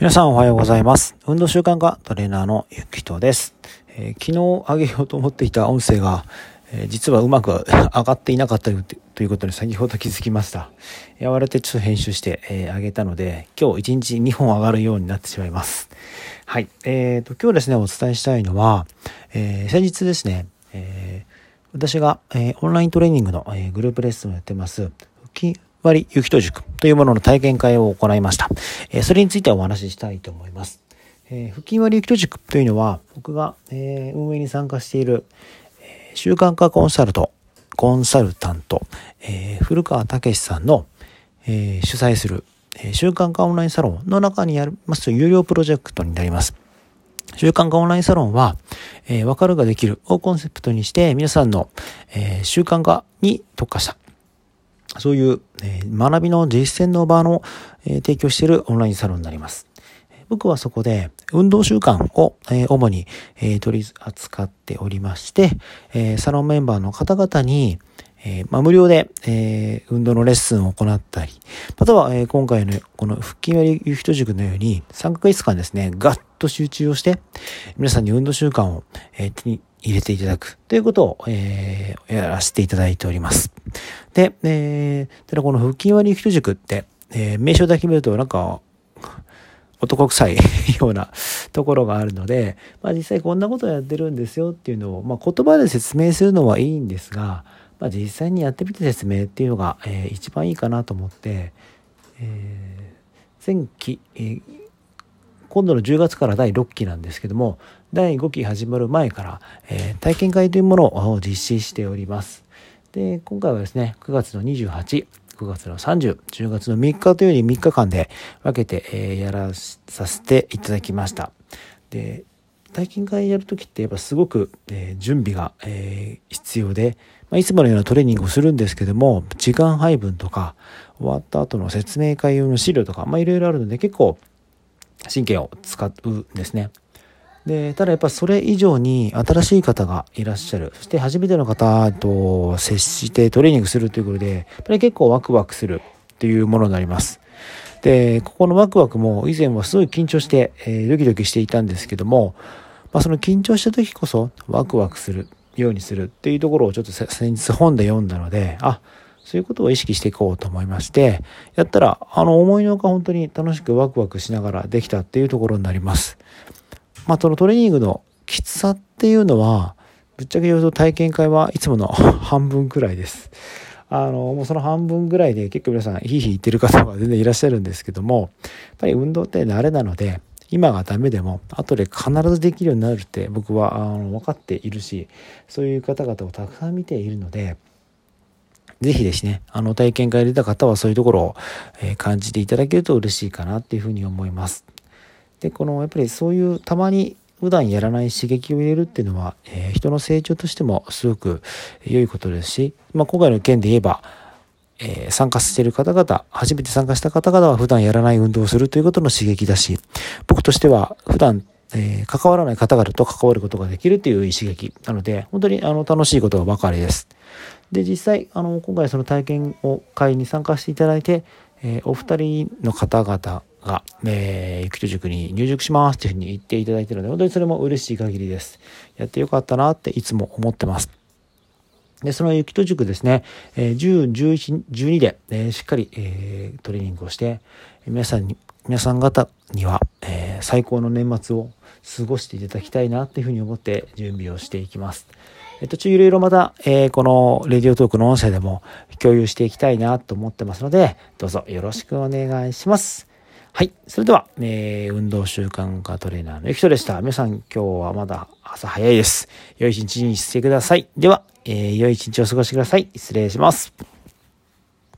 皆さんおはようございます。運動習慣化トレーナーのゆきとです、えー、昨日上げようと思っていた音声が、えー、実はうまく 上がっていなかったということに先ほど気づきました。やわれてちょっと編集して、えー、上げたので、今日1日2本上がるようになってしまいます。はい。えーと、今日ですね、お伝えしたいのは、え、先日ですね、えー、私が、え、オンライントレーニングの、え、グループレッスンをやってます、割雪と塾というものの体験会を行いました。えそれについてお話ししたいと思います。えー、腹筋割雪と塾というのは、僕が、え、運営に参加している、え、習慣化コンサルト、コンサルタント、え、古川武さんの、え、主催する、え、習慣化オンラインサロンの中にあります有料プロジェクトになります。習慣化オンラインサロンは、えー、わかるができるをコンセプトにして皆さんの、えー、習慣化に特化したそういう、学びの実践の場の、提供しているオンラインサロンになります。僕はそこで運動習慣を、主に、取り扱っておりまして、サロンメンバーの方々に、無料で、運動のレッスンを行ったり、または、今回のこの腹筋割りユヒ塾のように3ヶ月間ですね、ガッと集中をして、皆さんに運動習慣を、手に入れていただくということを、えー、やらせていただいております。で、えー、ただこの腹筋割り人塾って、えー、名称だけ見るとなんか、男臭い ようなところがあるので、まあ実際こんなことをやってるんですよっていうのを、まあ言葉で説明するのはいいんですが、まあ実際にやってみて説明っていうのが、えー、一番いいかなと思って、えー、前期、えー、今度の10月から第6期なんですけども、第5期始まる前から、えー、体験会というものを実施しております。で、今回はですね、9月の28、9月の30、10月の3日というように3日間で分けて、えー、やらさせていただきました。で、体験会やるときってやっぱすごく、えー、準備が、えー、必要で、まあ、いつものようなトレーニングをするんですけども、時間配分とか、終わった後の説明会用の資料とか、まあいろいろあるので結構神経を使うんですね。で、ただやっぱそれ以上に新しい方がいらっしゃる。そして初めての方と接してトレーニングするということで、やっぱり結構ワクワクするっていうものになります。で、ここのワクワクも以前はすごい緊張して、えー、ドキドキしていたんですけども、まあ、その緊張した時こそワクワクするようにするっていうところをちょっと先日本で読んだので、あ、そういうことを意識していこうと思いまして、やったら、あの思いのほか本当に楽しくワクワクしながらできたっていうところになります。まあ、そのトレーニングのきつさっていうのは、ぶっちゃけ言うと体験会はいつもの 半分くらいです。あの、もうその半分ぐらいで結構皆さんヒーヒー言ってる方は全然いらっしゃるんですけども、やっぱり運動って慣れなので、今がダメでも後で必ずできるようになるって僕はあの分かっているし、そういう方々をたくさん見ているので、ぜひですね、あの体験会出た方はそういうところを、え感じていただけると嬉しいかなっていうふうに思います。で、このやっぱりそういうたまに普段やらない刺激を入れるっていうのは、えー、人の成長としてもすごく良いことですし、まあ、今回の件で言えば、えー、参加している方々、初めて参加した方々は普段やらない運動をするということの刺激だし、僕としては普段えー、関わらない方々と関わることができるという刺激なので、本当にあの楽しいことばかりです。で、実際、あの、今回その体験を会に参加していただいて、えー、お二人の方々が、えー、ゆきと塾に入塾しますというふうに言っていただいているので、本当にそれも嬉しい限りです。やってよかったなっていつも思ってます。で、そのゆきと塾ですね、え、10、11、12で、えー、しっかり、えー、トレーニングをして、皆さんに、皆さん方には、えー、最高の年末を過ごしていただきたいなっていうふうに思って準備をしていきます。え途中いろいろまた、えー、このレディオトークの音声でも共有していきたいなと思ってますので、どうぞよろしくお願いします。はい。それでは、えー、運動習慣化トレーナーのゆきとでした。皆さん今日はまだ朝早いです。良い一日にしてください。では、えー、良い一日をお過ごしください。失礼します。